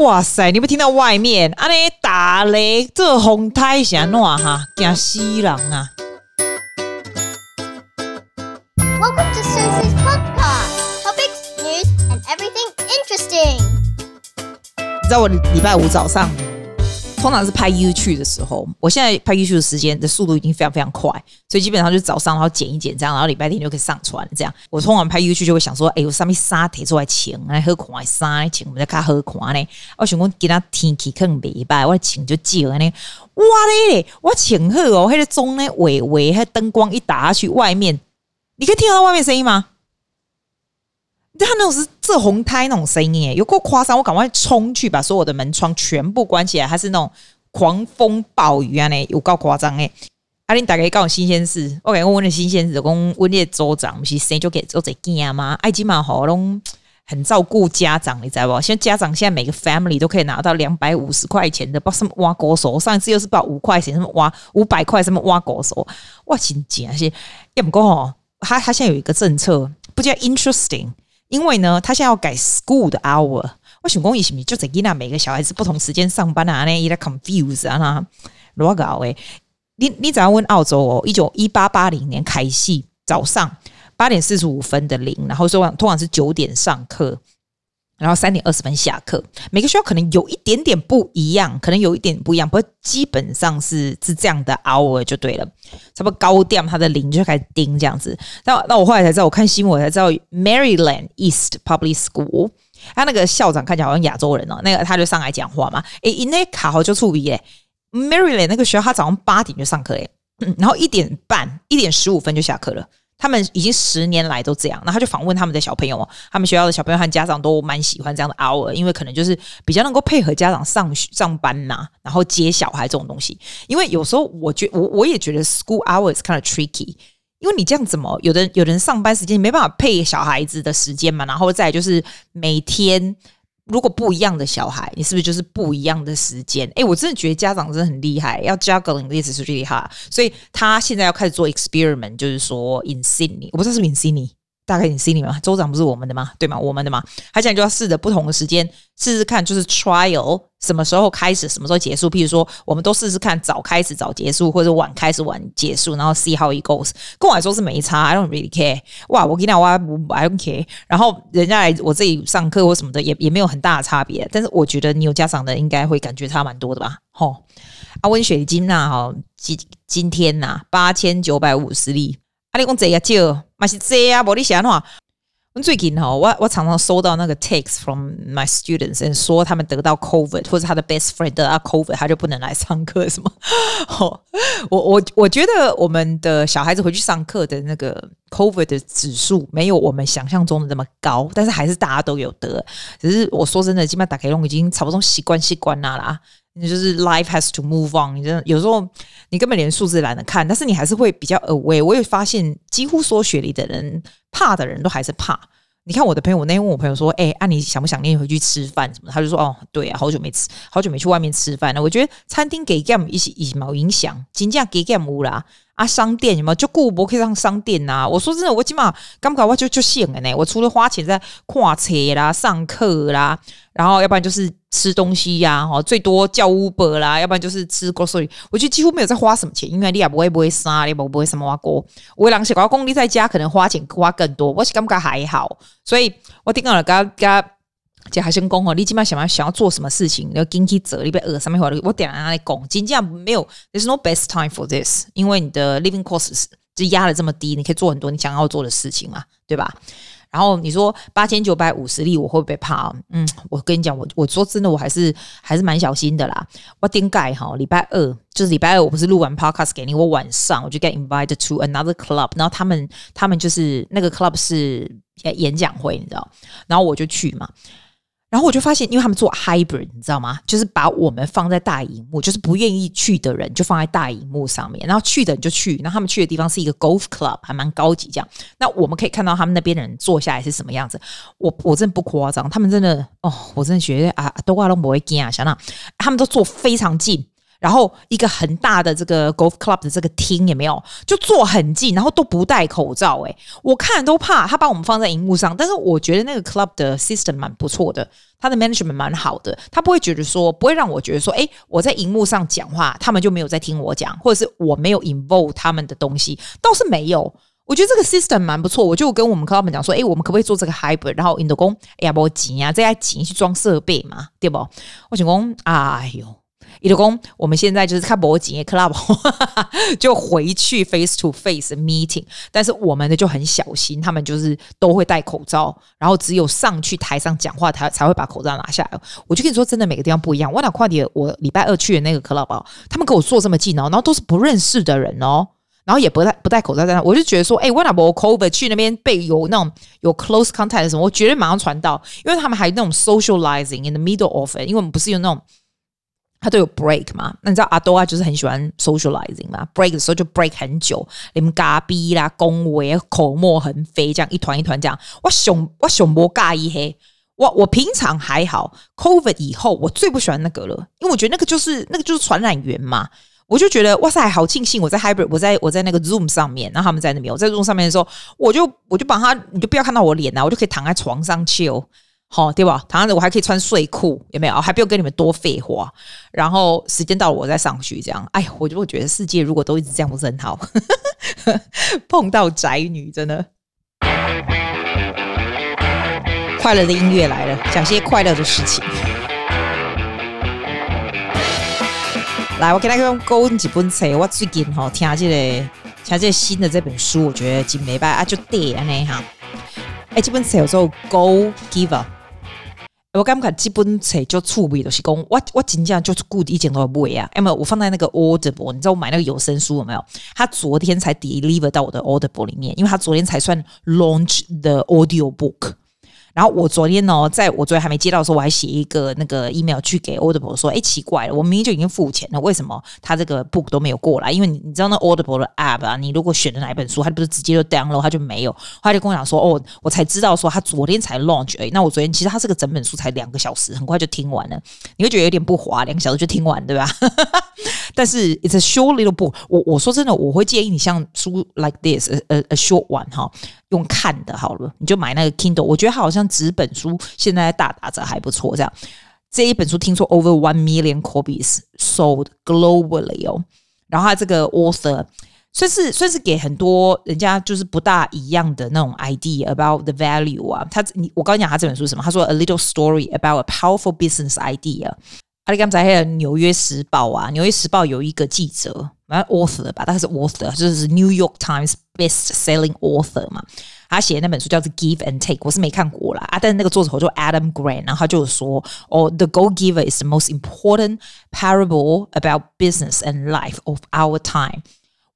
哇塞！你不听到外面啊？那打雷，这风太险暖哈，惊死人啊！Welcome to Susie's podcast. Topics, news, and everything interesting. 你知道我礼拜五早上。通常是拍 YouTube 的时候，我现在拍 YouTube 的时间的速度已经非常非常快，所以基本上就早上然后剪一剪这样，然后礼拜天就可以上传这样。我通常拍 YouTube 就会想说，哎、欸，我上面沙提出来请来喝款沙请我们在看喝款呢。我想讲给他天气可能礼拜，我请就久呢。哇嘞，我请喝哦，那个钟呢，微微，那灯光一打下去，外面你可以听到外面声音吗？他那种是这红胎那种声音，有够夸张！我赶快冲去把所有的门窗全部关起来，还是那种狂风暴雨啊！呢，有够夸张诶！阿玲大概告诉新鲜事，我感觉我问的新鲜事，讲温列州长不是生就给做这件吗？爱基嘛好拢很照顾家长，你知道不？现在家长现在每个 family 都可以拿到两百五十块钱的，不什么挖狗手，上一次又是报五块钱，什么挖五百块，什么挖狗手，哇，真假些？也不过哦，他他现在有一个政策，不叫 interesting。因为呢，他现在要改 school 的 hour，我想讲，是不是就在伊那每个小孩子不同时间上班啊？那有点 confuse 啊，那乱搞诶。你你只要问澳洲哦，一九一八八零年开始早上八点四十五分的铃，然后说通常是九点上课。然后三点二十分下课，每个学校可能有一点点不一样，可能有一点不一样，不过基本上是是这样的 hour 就对了。差不多高调，它的铃就开始叮这样子。那那我后来才知道，我看新闻才知道，Maryland East Public School，他那个校长看起来好像亚洲人哦，那个他就上来讲话嘛。诶，因那卡好就触鼻耶，Maryland 那个学校他早上八点就上课诶，然后一点半一点十五分就下课了。他们已经十年来都这样，那他就访问他们的小朋友，他们学校的小朋友和家长都蛮喜欢这样的 hour，因为可能就是比较能够配合家长上学上班呐、然后接小孩这种东西。因为有时候我觉我我也觉得 school hours kind of tricky，因为你这样怎么有的有人上班时间没办法配小孩子的时间嘛，然后再就是每天。如果不一样的小孩，你是不是就是不一样的时间？诶、我真的觉得家长真的很厉害，要 juggling 的意思是厉害，所以他现在要开始做 experiment，就是说 in Sydney，我不知道是不是 in Sydney。大概你心里嘛，州长不是我们的吗？对吗？我们的吗？他现在就要试着不同的时间试试看，就是 trial 什么时候开始，什么时候结束。譬如说，我们都试试看早开始早结束，或者晚开始晚结束，然后 see how it goes。跟我来说是没差，I don't really care。哇，我跟你讲，我 I don't care。然后人家来我这里上课或什么的，也也没有很大的差别。但是我觉得你有家长的，应该会感觉差蛮多的吧？吼，阿温水晶呐，哈，今今天呐，八千九百五十例。阿你讲这也少，嘛是这啊？无你想话，我最近哈，我我常常收到那个 text from my students，说他们得到 COVID，或者他的 best friend 得到 COVID，他就不能来上课什么？我我我觉得我们的小孩子回去上课的那个 COVID 的指数没有我们想象中的那么高，但是还是大家都有得。只是我说真的，基本上打开龙已经差不多习惯习惯啦啦。你就是 life has to move on，你真的有时候你根本连数字懒得看，但是你还是会比较 aware。我也发现，几乎说学历的人怕的人都还是怕。你看我的朋友，我那天问我朋友说：“哎、欸，啊，你想不想念回去吃饭什么？”他就说：“哦，对啊，好久没吃，好久没去外面吃饭了。”我觉得餐厅给 game 一些一起冇影响，金价给 game 无啦。啊，商店有没有就顾不可以上商店呐、我说真的，我起码刚搞我就就闲了呢。我除了花钱在跨车啦、上课啦，然后要不然就是吃东西呀、啊，哈，最多叫 Uber 啦，要不然就是吃 grocery。我觉得几乎没有在花什么钱，因为你也不会不会杀，你也不会什么挖锅。我两小高公你在家可能花钱花更多，我是感觉还好。所以我听到了，刚刚。这还先讲哦，你起码想要想要做什么事情，要紧去做，你别饿上面话，我点来讲，真正没有，there's no best time for this，因为你的 living costs 就压得这么低，你可以做很多你想要做的事情嘛，对吧？然后你说八千九百五十例，我会不会怕？嗯，我跟你讲，我我说真的，我还是还是蛮小心的啦。我点解哈？礼拜二就是礼拜二，我不是录完 podcast 给你，我晚上我就 get invited to another club，然后他们他们就是那个 club 是演讲会，你知道，然后我就去嘛。然后我就发现，因为他们做 hybrid，你知道吗？就是把我们放在大荧幕，就是不愿意去的人就放在大荧幕上面，然后去的人就去。然后他们去的地方是一个 golf club，还蛮高级这样。那我们可以看到他们那边的人坐下来是什么样子。我我真的不夸张，他们真的哦，我真的觉得啊，都怪都不会惊啊，想那他们都坐非常近。然后一个很大的这个 golf club 的这个厅有没有？就坐很近，然后都不戴口罩。诶，我看都怕。他把我们放在荧幕上，但是我觉得那个 club 的 system 蛮不错的，他的 management 蛮好的。他不会觉得说，不会让我觉得说，诶，我在荧幕上讲话，他们就没有在听我讲，或者是我没有 involve 他们的东西，倒是没有。我觉得这个 system 蛮不错。我就跟我们 club 讲说，诶，我们可不可以做这个 hybrid？然后印度工，哎呀，不急啊，这要急去装设备嘛，对不？我想讲，哎呦。伊就讲，我们现在就是看博景 club，就回去 face to face meeting，但是我们的就很小心，他们就是都会戴口罩，然后只有上去台上讲话，才才会把口罩拿下来。我就跟你说，真的每个地方不一样。我哪快点，我礼拜二去的那个 club，他们跟我坐这么近哦，然后都是不认识的人哦，然后也不戴不戴口罩在那，我就觉得说，哎，我哪博 COVID 去那边被有那种有 close contact 什么，我绝对马上传到，因为他们还有那种 socializing in the middle of it，因为我们不是有那种。他都有 break 嘛？那你知道阿多啊，就是很喜欢 socializing 嘛？break 的时候就 break 很久，你们嘎逼啦、恭维、口沫横飞，这样一团一团这样。我熊我熊波嘎一黑，我我平常还好，COVID 以后我最不喜欢那个了，因为我觉得那个就是那个就是传染源嘛。我就觉得哇塞，好庆幸我在 hybrid，我在我在那个 zoom 上面，然后他们在那边，我在 zoom 上面的时候，我就我就把他，你就不要看到我脸啊，我就可以躺在床上去哦。好，对吧？躺着我还可以穿睡裤，有没有？还不用跟你们多废话。然后时间到了，我再上去。这样，哎，我就会觉得世界如果都一直这样，不是很好。碰到宅女，真的。快乐的音乐来了，讲些快乐的事情。来，我给大家勾几本册。我最近哈听这个，听这新的这本书，我觉得真没办法，就对啊，那哈。哎，这本册叫做《Go Giver》。我感觉基本册就趣味，就是讲我我真正就是固定一件都不会啊。要么我放在那个 Audible，你知道我买那个有声书有没有？他昨天才 deliver 到我的 Audible 里面，因为他昨天才算 launch the audio book。然后我昨天呢，在我昨天还没接到的时候，我还写一个那个 email 去给 Audible 说，哎，奇怪了，我明明就已经付钱了，为什么他这个 book 都没有过来？因为你你知道那 Audible 的 app 啊，你如果选的哪一本书，他不是直接就 download，他就没有。他就跟我讲说，哦，我才知道说他昨天才 launch 而已。那我昨天其实他这个整本书才两个小时，很快就听完了。你会觉得有点不滑，两个小时就听完，对吧？但是 it's a short little book。我我说真的，我会建议你像书 like this，a a, a short one 哈。用看的好了，你就买那个 Kindle。我觉得好像像纸本书现在大打折还不错。这样这一本书听说 over one million copies sold globally 哦。然后他这个 author 算是算是给很多人家就是不大一样的那种 idea about the value 啊。他你我刚讲他这本书是什么？他说 a little story about a powerful business idea。阿里刚才还有纽约时报啊，纽约时报有一个记者。蛮 author 吧，大概是 author，就是 New York Times best-selling author 嘛。他写的那本书叫做《Give and Take》，我是没看过啦啊。但是那个作者叫 Adam Grant，然后他就说：“哦，The Go Giver is the most important parable about business and life of our time。”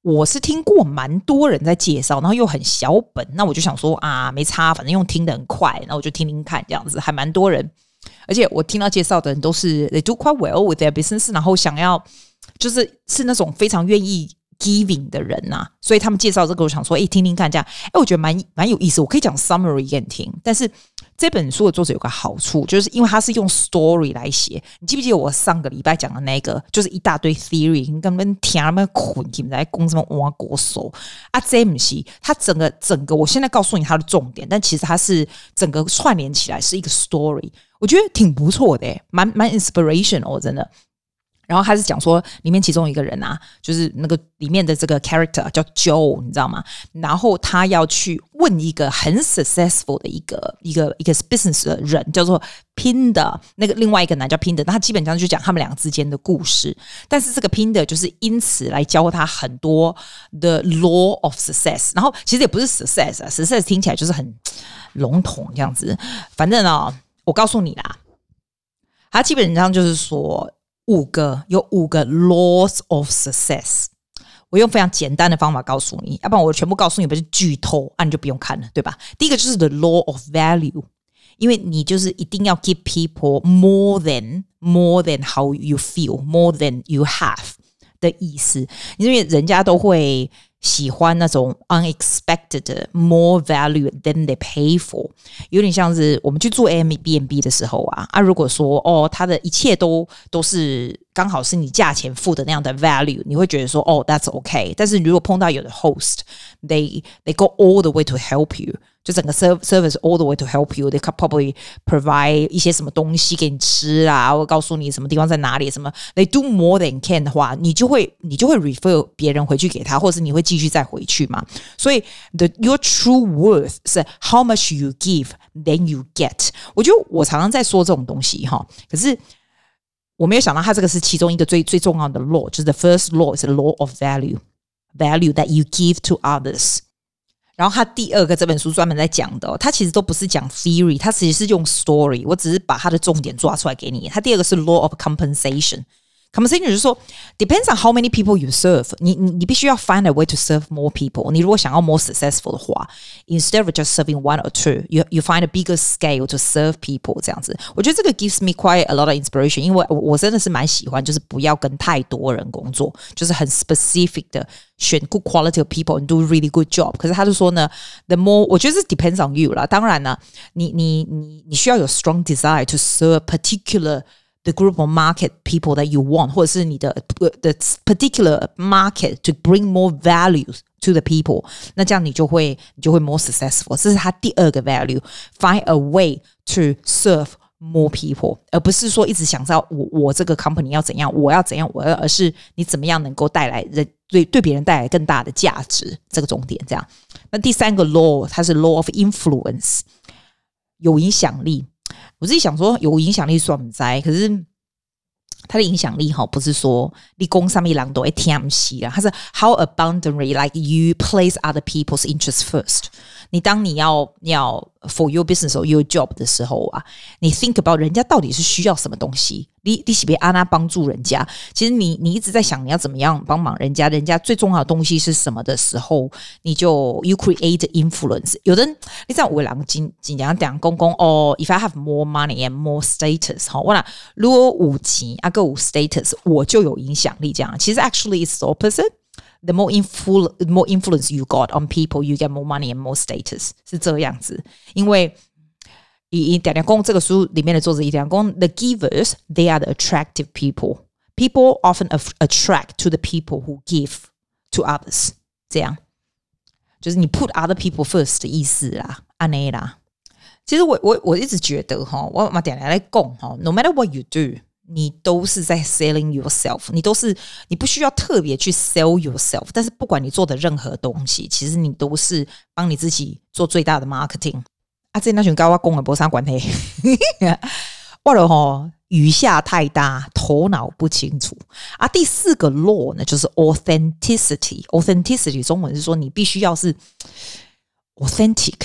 我是听过蛮多人在介绍，然后又很小本，那我就想说啊，没差，反正用听得很快，那我就听听看，这样子还蛮多人。而且我听到介绍的人都是 They do quite well with their business，然后想要。就是是那种非常愿意 giving 的人呐、啊，所以他们介绍这个，我想说，哎，听听看，这样，哎，我觉得蛮蛮有意思。我可以讲 summary 给你听，但是这本书的作者有个好处，就是因为他是用 story 来写。你记不记得我上个礼拜讲的那个，就是一大堆 theory，你根本听他们捆起来攻什么挖国手啊？这不是他整个整个，我现在告诉你他的重点，但其实他是整个串联起来是一个 story，我觉得挺不错的，蛮蛮 inspirational，真的。然后他是讲说，里面其中一个人啊，就是那个里面的这个 character 叫 Joe，你知道吗？然后他要去问一个很 successful 的一个一个一个 business 的人，叫做 Pinder，那个另外一个男叫 Pinder，他基本上就讲他们两个之间的故事。但是这个 Pinder 就是因此来教他很多 the law of success。然后其实也不是 success 啊，success 听起来就是很笼统这样子。反正啊，我告诉你啦，他基本上就是说。五个有五个 laws of success，我用非常简单的方法告诉你，要不然我全部告诉你不是剧透，那、你就不用看了，对吧？第一个就是 the law of value，因为你就是一定要 give people more than more than how you feel，more than you have 的意思，因为人家都会。喜欢那种 unexpected more value than they pay for，有点像是我们去做 Airbnb 的时候啊，啊，如果说哦，它的一切都都是刚好是你价钱付的那样的 value，你会觉得说哦，that's okay。但是如果碰到有的 host，they they go all the way to help you。 就整个 service all the way to help you，they could probably provide 一些什么东西给你吃啊，或告诉你什么地方在哪里，什么 they do more than can 的话，你就会你就会 refer 别人回去给他，或者是你会继续再回去嘛。所以 the your true worth 是 how much you give then you get。我觉得我常常在说这种东西哈，可是我没有想到它这个是其中一个最最重要的 law，就是 the first law is the law of value，value that you give to others。 然后他第二个这本书专门在讲的，他其实都不是讲 theory，他其实是用 story。我只是把他的重点抓出来给你。他第二个是 law of compensation。compensation 就是说，depends on how many people you serve 你。你你你必须要 find a way to serve more people。你如果想要 more successful 的话，instead of just serving one or two，you you find a bigger scale to serve people。这样子，我觉得这个 gives me quite a lot of inspiration，因为我我真的是蛮喜欢，就是不要跟太多人工作，就是很 specific 的选 good quality of people and do really good job。可是他就说呢，the more 我觉得是 depends on you 啦。当然呢，你你你你需要有 strong desire to serve particular。 The group of market people that you want，或者是你的 the particular market to bring more values to the people，那这样你就会你就会 more successful。这是他第二个 value，find a way to serve more people，而不是说一直想着我我这个 company 要怎样，我要怎样，我要，而是你怎么样能够带来人对对别人带来更大的价值，这个重点这样。那第三个 law，它是 law of influence，有影响力。 我自己想说，有影响力算不在，可是他的影响力哈，不是说立功上面人都会听戏啊，他是 how abundantly like you place other people's interests first。你当你要你要 for your business or your job 的时候啊，你 think about 人家到底是需要什么东西，你你是别安娜帮助人家。其实你你一直在想你要怎么样帮忙人家，人家最重要的东西是什么的时候，你就 you create influence。有的人你知道我两个经经常讲公公哦，if I have more money and more status，好，我讲如果五级啊个五 status，我就有影响力。这样其实 actually is the opposite。The more influ more influence you got on people, you get more money and more status，是这样子。因为以以点点公这个书里面的作者一点公，the givers they are the attractive people. People often attract to the people who give to others。这样就是你 put other people first 的意思啦，安内啦。其实我我我一直觉得哈，我嘛点来来讲哈，no matter what you do。 你都是在 selling yourself，你都是你不需要特别去 sell yourself，但是不管你做的任何东西，其实你都是帮你自己做最大的 marketing。啊，这那群高我讲的没啥关系，我了吼雨下太大，头脑不清楚。啊，第四个 law 呢，就是 authenticity。authenticity 中文是说你必须要是 authentic。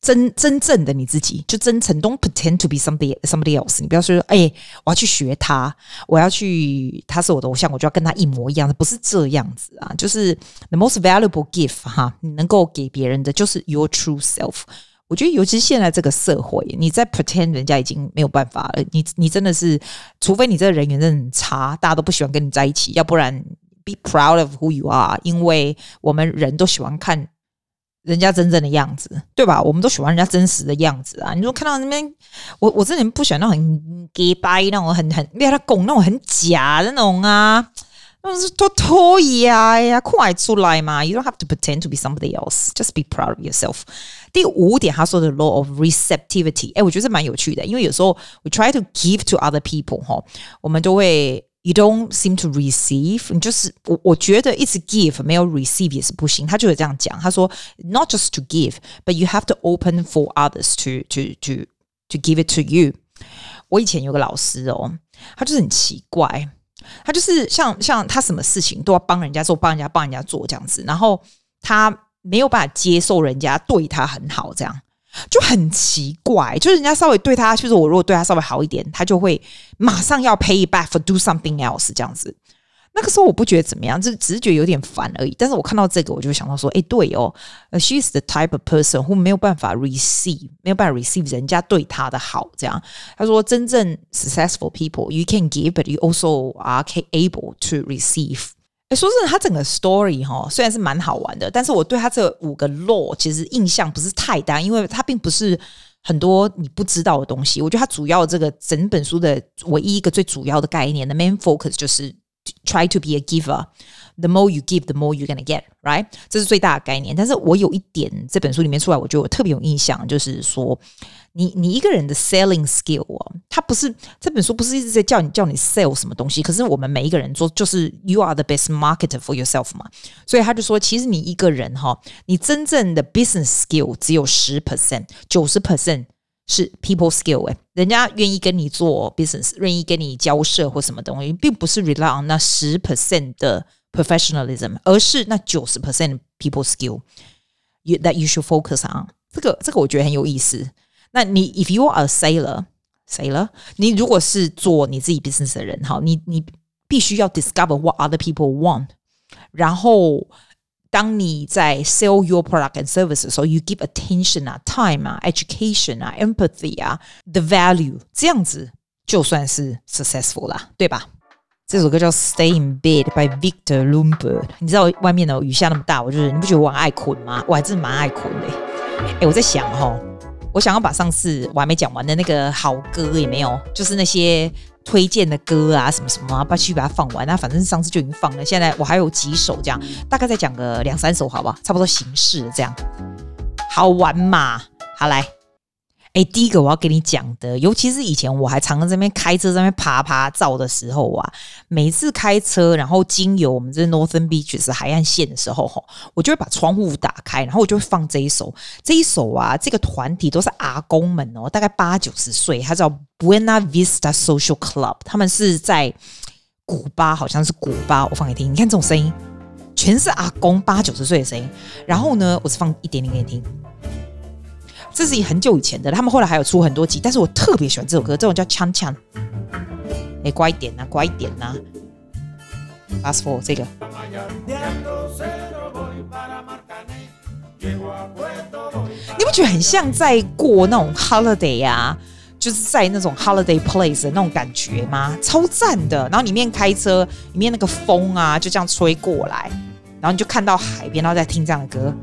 真真正的你自己就真诚，Don't pretend to be somebody somebody else。你不要说，哎、我要去学他，我要去，他是我的偶像，我就要跟他一模一样的，不是这样子啊。就是 the most valuable gift 哈，你能够给别人的就是 your true self。我觉得，尤其是现在这个社会，你在 pretend，人家已经没有办法了。你你真的是，除非你这个人缘真的很差，大家都不喜欢跟你在一起，要不然 be proud of who you are。因为我们人都喜欢看。人家真正的样子，对吧？我们都喜欢人家真实的样子啊！你说看到那边，我我这人不喜欢那种很假掰那种很很被他拱那种很假的那种啊，那种是拖拖呀呀，快出来嘛！You don't have to pretend to be somebody else, just be proud of yourself。第五点，他说的 law of receptivity，哎，我觉得是蛮有趣的，因为有时候 we try to give to other people 哈，我们都会。You don't seem to receive，你就是我，我觉得一直 give 没有 receive 也是不行。他就是这样讲，他说，not just to give，but you have to open for others to to to to give it to you。我以前有个老师哦，他就是很奇怪，他就是像像他什么事情都要帮人家做，帮人家帮人家做这样子，然后他没有办法接受人家对他很好这样。就很奇怪，就是人家稍微对他，就是我如果对他稍微好一点，他就会马上要 pay back for do something else 这样子。那个时候我不觉得怎么样，就只是觉得有点烦而已。但是我看到这个，我就想到说，哎，对哦，she's the type of person who 没有办法 receive，没有办法 receive 人家对他的好。这样，他说，真正 successful people，you can give，but you also are able to receive。哎，说真的，他整个 story 哈，虽然是蛮好玩的，但是我对他这五个 law 其实印象不是太大，因为他并不是很多你不知道的东西。我觉得他主要这个整本书的唯一一个最主要的概念的 main focus 就是 try to be a giver。The more you give, the more you're gonna get, right？这是最大的概念。但是我有一点这本书里面出来，我觉得我特别有印象，就是说，你你一个人的 selling skill 哦，他不是这本书不是一直在叫你叫你 sell 什么东西，可是我们每一个人做就是 you are the best marketer for yourself 嘛。所以他就说，其实你一个人哈，你真正的 business skill 只有十 percent，九十 percent 是 people skill 诶，人家愿意跟你做 business，愿意跟你交涉或什么东西，并不是 rely on 那十 percent 的。professionalism，而是那九十 percent people skill you that you should focus on。这个这个我觉得很有意思。那你 if you are a sailor sailor，你如果是做你自己 business 的人，哈，你你必须要 discover what other people want。然后 当你在 sell your product and service 的时候，you give attention 啊，time 啊，education 啊，empathy 啊，the value，这样子就算是 successful 啦，对吧？这首歌叫《Stay in Bed》by Victor Lumber。你知道外面的雨下那么大，我就是你不觉得我很爱困吗？我还真的蛮爱困的。哎，我在想哈，我想要把上次我还没讲完的那个好歌也没有，就是那些推荐的歌啊，什么什么啊，把去把它放完。那反正上次就已经放了，现在我还有几首这样，大概再讲个两三首，好不好？差不多形式这样，好玩嘛？好来。哎，第一个我要跟你讲的，尤其是以前我还常在这边开车在那边爬爬照的时候啊，每次开车然后经由我们这 Northern Beaches 海岸线的时候，吼，我就会把窗户打开，然后我就会放这一首。这一首啊，这个团体都是阿公们哦，大概八九十岁，他叫 Buena Vista Social Club，他们是在古巴，好像是古巴，我放给你听，你看这种声音，全是阿公八九十岁的声音。然后呢，我只放一点点给你听。这是很久以前的，他们后来还有出很多集，但是我特别喜欢这首歌，这种叫《锵锵》。哎，乖一点呐，乖一点呐。Fast forward 这个，你不觉得很像在过那种 holiday 啊？就是在那种 holiday place 的那种感觉吗？超赞的。然后里面开车，里面那个风啊，就这样吹过来。然后你就看到海边，然后再听这样的歌，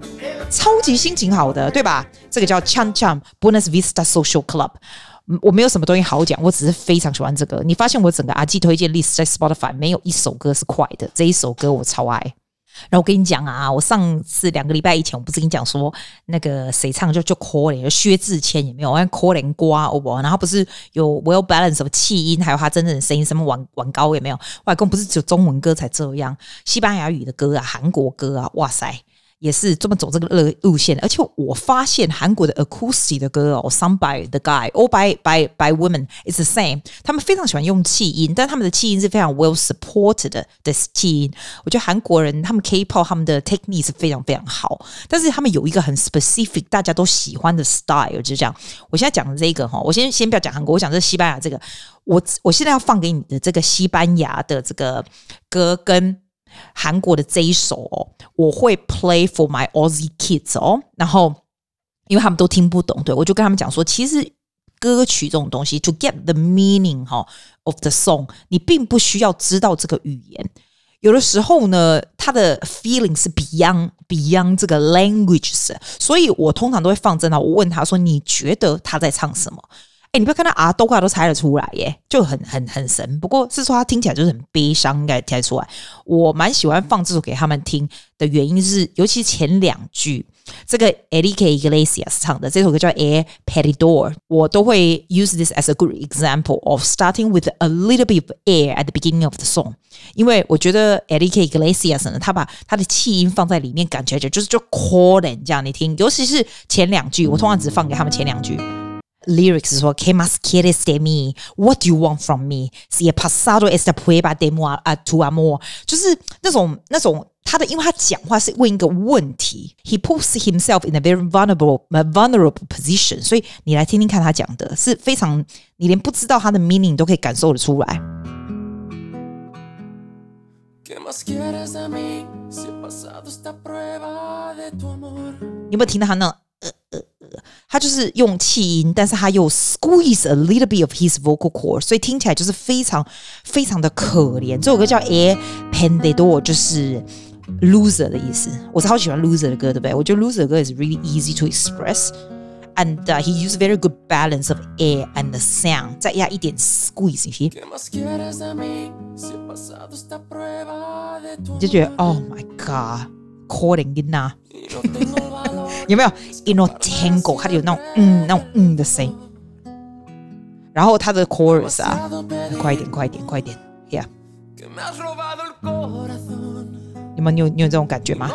超级心情好的，对吧？这个叫 Cham Cham Buena Vista Social Club。我没有什么东西好讲，我只是非常喜欢这个。你发现我整个阿基推荐 list 在 Spotify 没有一首歌是快的，这一首歌我超爱。然后我跟你讲啊，我上次两个礼拜以前，我不是跟你讲说那个谁唱就就可怜，薛之谦也没有，我看可怜瓜哦不，然后不是有 well balance 什么气音，还有他真正的声音，什么玩玩高也没有，外公不是只有中文歌才这样，西班牙语的歌啊，韩国歌啊，哇塞！也是这么走这个路路线，而且我发现韩国的 acoustic 的歌哦，sung by the guy or by by by women is the same。他们非常喜欢用气音，但他们的气音是非常 well supported 的气音。我觉得韩国人他们 K-pop 他们的 technique 是非常非常好，但是他们有一个很 specific 大家都喜欢的 style，就是这样。我现在讲这个哈，我先先不要讲韩国，我讲这西班牙这个。我我现在要放给你的这个西班牙的这个歌跟。韩国的这一首哦，我会 play for my Aussie kids 哦，然后因为他们都听不懂，对，我就跟他们讲说，其实歌曲这种东西，to get the meaning 哈 of the song，你并不需要知道这个语言，有的时候呢，他的 feeling 是 beyond beyond 这个 languages，所以我通常都会放在那，我问他说，你觉得他在唱什么？欸、你不要看他啊，都快都猜得出来耶，就很很很神。不过是说他听起来就是很悲伤，应该猜出来。我蛮喜欢放这首给他们听的原因是，尤其前两句，这个 Enrique Iglesias 唱的这首歌叫《Air Perdedor》，我都会 use this as a good example of starting with a little bit of air at the beginning of the song。因为我觉得 Enrique Iglesias 呢，他把他的气音放在里面，感觉就是就 calling 这样，你听，尤其是前两句，我通常只放给他们前两句。Lyrics 说，¿Qué más quieres de mí? What do you want from me? Si he pasado esta prueba de tu amor，就是那种那种他的，因为他讲话是问一个问题，He puts himself in a very vulnerable, vulnerable position，所以你来听听看他讲的是非常，你连不知道他的 meaning 都可以感受得出来。你有没有听到他那？ 呃 呃呃，他就是用气音，但是他又 squeeze a little bit of his vocal cord，所以听起来就是非常非常的可怜。这首歌叫 Air Perdedor，就是 loser 的意思。我超喜欢 loser 的歌，对不对？我觉得 loser 的歌 is really easy to express，and、uh, he used very good balance of air and the sound，再压一点 squeeze，你就觉得 Oh my God，calling in 呐。 有没有 ino tango？它有那种嗯，那种嗯的声音。然后它的 chorus 啊，快一点，快一点，快一点，yeah。你们有你有这种感觉吗？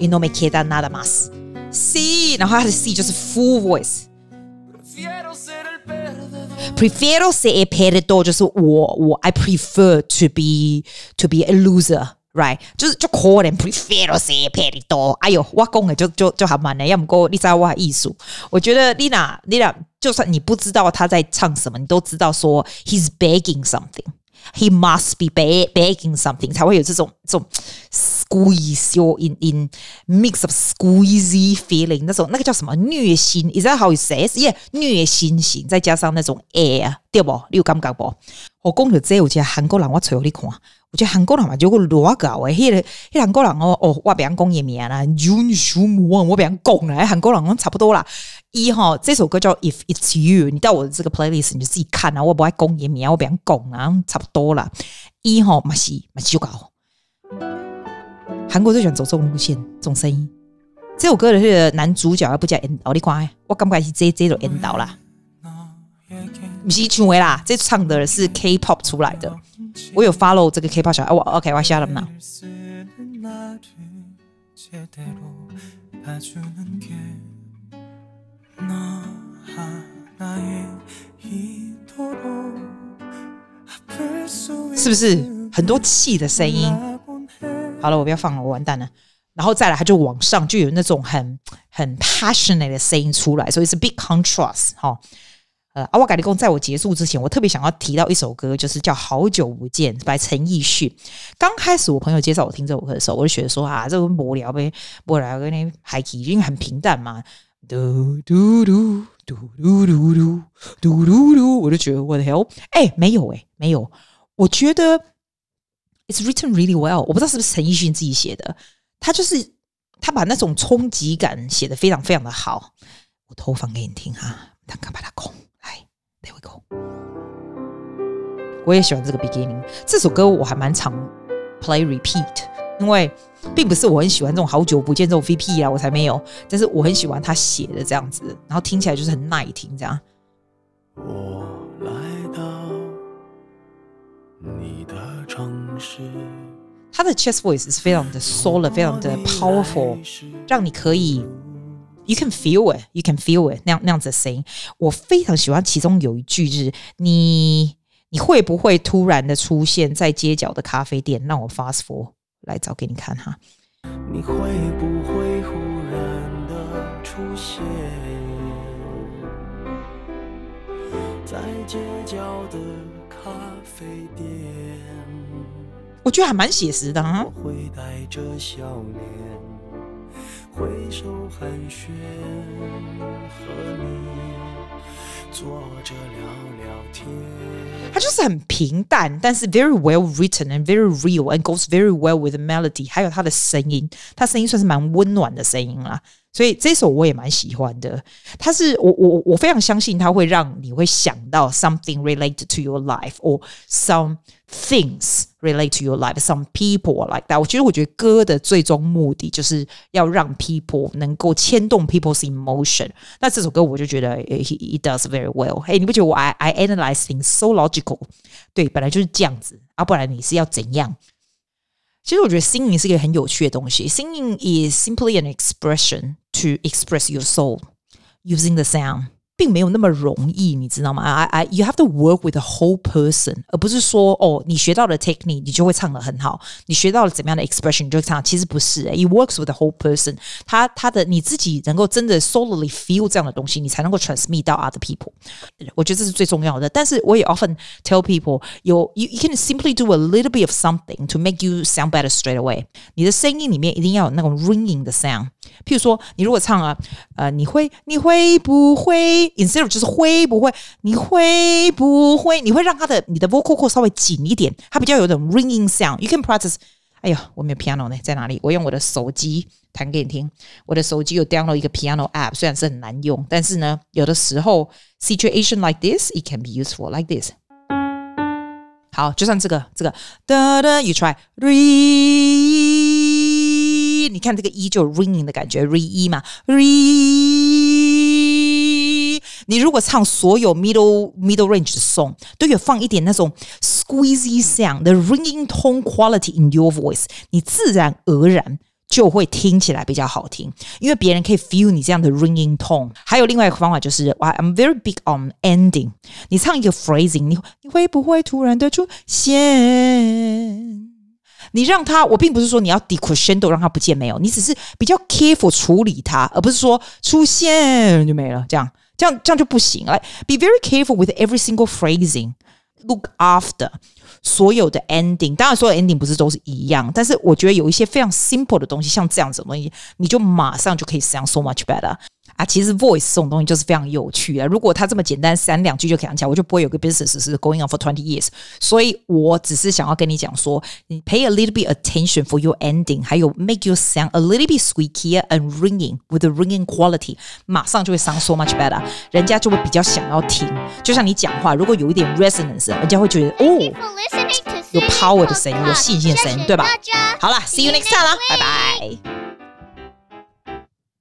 Y no me queda nada más。C，然后它的 C 就是 full voice。Prefiero ser el perdedor，就是我我 I prefer to be to be a loser。 Right，就是就可能 prefer 些偏多。哎呦，我讲的就就就还蛮的，要么过你知道我艺术。我觉得 Lina，Lina，就算你不知道他在唱什么，你都知道说 he's begging something，he must be begging something，才会有这种这种 squeeze your in in mix of squeezy feeling，那种那个叫什么虐心？Is that how you say it？Yeah，虐心型，再加上那种 air，对不？你有感觉不？我讲的这，有些韩国人我找你看。我觉得韩国人嘛，就个乱搞诶，迄个迄韩国人哦哦，我别讲伊名啦，Jun Shu 我别讲啦，韩国人差不多啦。一哈，这首歌叫 If It's You，你到我的这个 playlist 你就自己看啊，我不爱讲伊名，我别讲啊，差不多啦。一哈，嘛是嘛是就搞，韩国最喜欢走这种路线，这种声音。这首歌的这个男主角要不叫引导，你看，我感觉是这这种引导啦。不是唱的啦，这唱的是 K-pop 出来的。我有 follow 这个 K-pop 小孩，我 OK，我下了嘛。是不是很多气的声音？好了，我不要放了，我完蛋了。然后再来，他就往上就有那种很很 passionate 的声音出来，所以是 big contrast 哈。呃，阿瓦嘎利贡，在我结束之前，我特别想要提到一首歌，就是叫《好久不见》by 陈奕迅。刚开始我朋友介绍我听这首歌的时候，我就觉得说啊，这个无聊呗，无聊跟那海奇，因为很平淡嘛。嘟嘟嘟嘟嘟嘟嘟嘟嘟嘟，我就觉得我的 hell，哎，没有哎，没有。我觉得 it's written really well，我不知道是不是陈奕迅自己写的，他就是他把那种冲击感写得非常非常的好。我偷放给你听哈，他敢把它空。There we go。我也喜欢这个 beginning 这首歌，我还蛮常 play repeat，因为并不是我很喜欢这种好久不见这种 VP 啊，我才没有。但是我很喜欢他写的这样子，然后听起来就是很耐听这样。我来到你的城市，他的 chest voice 是非常的 solid，非常的 powerful，让你可以。You can feel it, you can feel it，那样那样子的声音，我非常喜欢。其中有一句是：你你会不会突然的出现在街角的咖啡店？让我 fast forward 来找给你看哈。你会不会忽然的出现在街角的咖啡店？我觉得还蛮写实的哈。我会带着笑脸挥手寒暄，和你坐着聊聊天。它就是很平淡，但是 very well written and very real and goes very well with the melody。还有它的声音，它声音算是蛮温暖的声音啦。所以这首我也蛮喜欢的。它是我我我非常相信它会让你会想到 something related to your life or some things relate to your life, some people like that。我觉得，我觉得歌的最终目的就是要让 people 能够牵动 people's emotion。那这首歌我就觉得 he does very well。哎，你不觉得我 I I analyze things so logical？对，本来就是这样子啊，不然你是要怎样？其实我觉得 singing 是一个很有趣的东西。Singing is simply an expression to express your soul using the sound. 并没有那么容易，你知道吗？I I you have to work with the whole person，而不是说哦，你学到了 technique，你就会唱得很好；你学到了怎么样的 expression，你就会唱。其实不是，it works with the whole person 他。他他的你自己能够真的 solely feel 这样的东西，你才能够 transmit 到 other people。我觉得这是最重要的。但是我也 often tell people，有 you you can simply do a little bit of something to make you sound better straight away。你的声音里面一定要有那种 ringing 的 sound。 譬如说，你如果唱啊，呃，你会你会不会？instead of 就是会不会？你会不会？你会让他的你的 vocal cord 稍微紧一点，它比较有点 ringing sound。You can practice。哎呀，我没有 piano 呢，在哪里？我用我的手机弹给你听。我的手机有 download 一个 piano app，虽然是很难用，但是呢，有的时候 situation like this，it can be useful like this。好，就像这个这个哒哒，you try re。你看这个 E 就有 ringing 的感觉，re 一嘛，re。你如果唱所有 middle middle range 的 song，都有放一点那种 squeezy sound，the ringing tone quality in your voice，你自然而然就会听起来比较好听，因为别人可以 feel 你这样的 ringing tone。还有另外一个方法就是，哇，I'm very big on ending。你唱一个 phrasing，你你会不会突然的出现？你让他，我并不是说你要 decrescendo 让他不见没有，你只是比较 careful 处理他，而不是说出现就没了，这样这样这样就不行。来，be very careful with every single phrasing，look after 所有的 ending。当然，所有 ending 不是都是一样，但是我觉得有一些非常 simple 的东西，像这样子的东西，你就马上就可以 sound so much better。啊，其实 voice 这种东西就是非常有趣的。如果他这么简单，三两句就可以讲，我就不会有个 business 是 going on for twenty years。所以我只是想要跟你讲说，你 pay a little bit attention for your ending，还有 make your sound a little bit squeakier and ringing with the ringing quality，马上就会 sound so much better，人家就会比较想要听。就像你讲话，如果有一点 resonance，人家会觉得哦，有 power 的声音，有信心的声音，对吧？好了，see you next time 啦，拜拜。